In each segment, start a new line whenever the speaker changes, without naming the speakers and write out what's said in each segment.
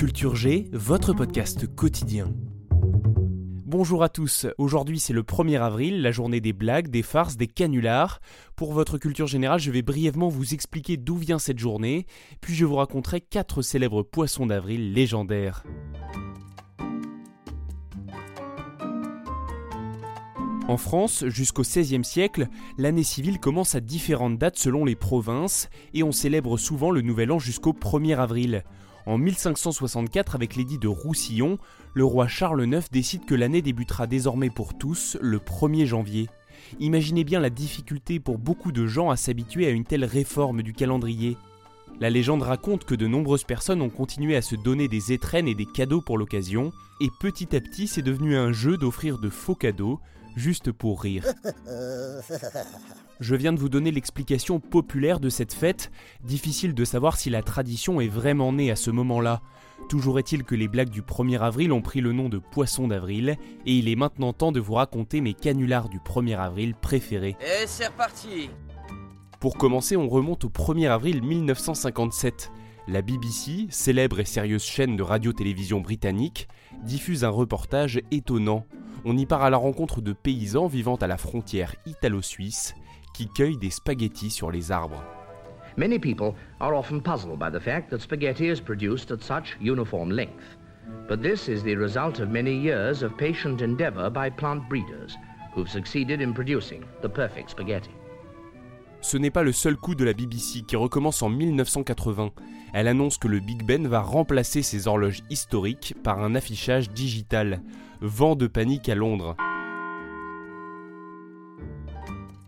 Culture G, votre podcast quotidien. Bonjour à tous, aujourd'hui c'est le 1er avril, la journée des blagues, des farces, des canulars. Pour votre culture générale, je vais brièvement vous expliquer d'où vient cette journée, puis je vous raconterai 4 célèbres poissons d'avril légendaires. En France, jusqu'au XVIe siècle, l'année civile commence à différentes dates selon les provinces et on célèbre souvent le nouvel an jusqu'au 1er avril. En 1564, avec l'édit de Roussillon, le roi Charles IX décide que l'année débutera désormais pour tous le 1er janvier. Imaginez bien la difficulté pour beaucoup de gens à s'habituer à une telle réforme du calendrier. La légende raconte que de nombreuses personnes ont continué à se donner des étrennes et des cadeaux pour l'occasion, et petit à petit c'est devenu un jeu d'offrir de faux cadeaux, juste pour rire. Je viens de vous donner l'explication populaire de cette fête, difficile de savoir si la tradition est vraiment née à ce moment-là. Toujours est-il que les blagues du 1er avril ont pris le nom de poisson d'avril, et il est maintenant temps de vous raconter mes canulars du 1er avril préférés.
Et c'est reparti
Pour commencer, on remonte au 1er avril 1957. La BBC, célèbre et sérieuse chaîne de radio-télévision britannique, diffuse un reportage étonnant. On y part à la rencontre de paysans vivant à la frontière italo-suisse qui cueillent des spaghettis sur les arbres.
Many people are often puzzled by the fact that spaghetti is produced at such uniform length. But this is the result of many years of patient endeavor by plant breeders who've succeeded in producing the perfect spaghetti.
Ce n'est pas le seul coup de la BBC qui recommence en 1980. Elle annonce que le Big Ben va remplacer ses horloges historiques par un affichage digital. Vent de panique à Londres.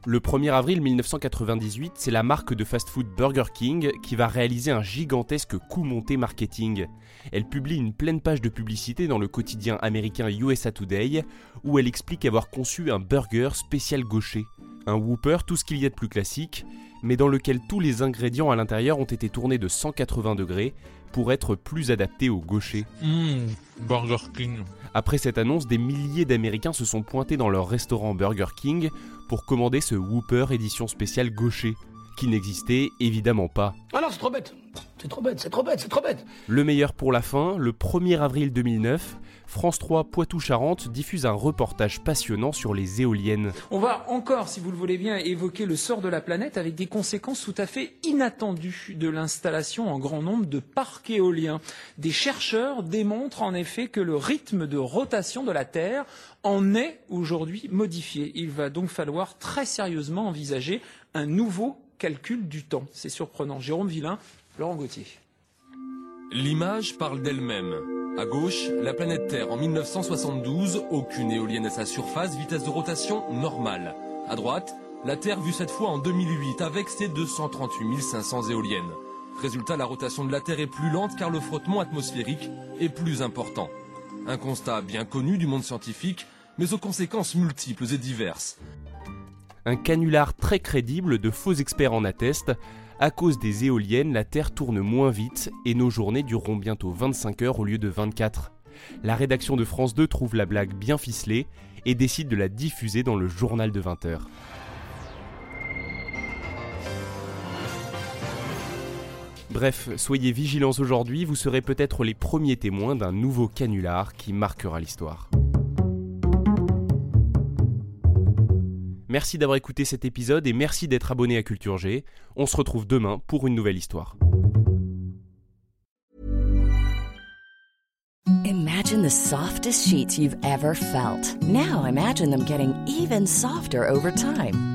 Le 1er avril 1998, c'est la marque de fast-food Burger King qui va réaliser un gigantesque coup monté marketing. Elle publie une pleine page de publicité dans le quotidien américain USA Today où elle explique avoir conçu un burger spécial gaucher. Un Whopper, tout ce qu'il y a de plus classique, mais dans lequel tous les ingrédients à l'intérieur ont été tournés de 180 degrés pour être plus adaptés au gaucher.
Mmh, Burger King.
Après cette annonce, des milliers d'Américains se sont pointés dans leur restaurant Burger King pour commander ce Whopper édition spéciale gaucher, qui n'existait évidemment pas.
Ah non, c'est trop bête C'est trop bête, c'est trop bête, c'est trop bête
Le meilleur pour la fin, le 1er avril 2009, France 3 Poitou-Charentes diffuse un reportage passionnant sur les éoliennes.
On va encore, si vous le voulez bien, évoquer le sort de la planète avec des conséquences tout à fait inattendues de l'installation en grand nombre de parcs éoliens. Des chercheurs démontrent en effet que le rythme de rotation de la Terre en est aujourd'hui modifié. Il va donc falloir très sérieusement envisager un nouveau calcul du temps. C'est surprenant. Jérôme Villain, Laurent Gauthier.
L'image parle d'elle-même. À gauche, la planète Terre en 1972, aucune éolienne à sa surface, vitesse de rotation normale. À droite, la Terre vue cette fois en 2008 avec ses 238 500 éoliennes. Résultat, la rotation de la Terre est plus lente car le frottement atmosphérique est plus important. Un constat bien connu du monde scientifique, mais aux conséquences multiples et diverses.
Un canular très crédible de faux experts en attestent. À cause des éoliennes, la Terre tourne moins vite et nos journées dureront bientôt 25 heures au lieu de 24. La rédaction de France 2 trouve la blague bien ficelée et décide de la diffuser dans le journal de 20 heures. Bref, soyez vigilants aujourd'hui, vous serez peut-être les premiers témoins d'un nouveau canular qui marquera l'histoire. Merci d'avoir écouté cet épisode et merci d'être abonné à Culture G. On se retrouve demain pour une nouvelle histoire.
Imagine the softest sheets you've ever felt. Now imagine them getting even softer over time.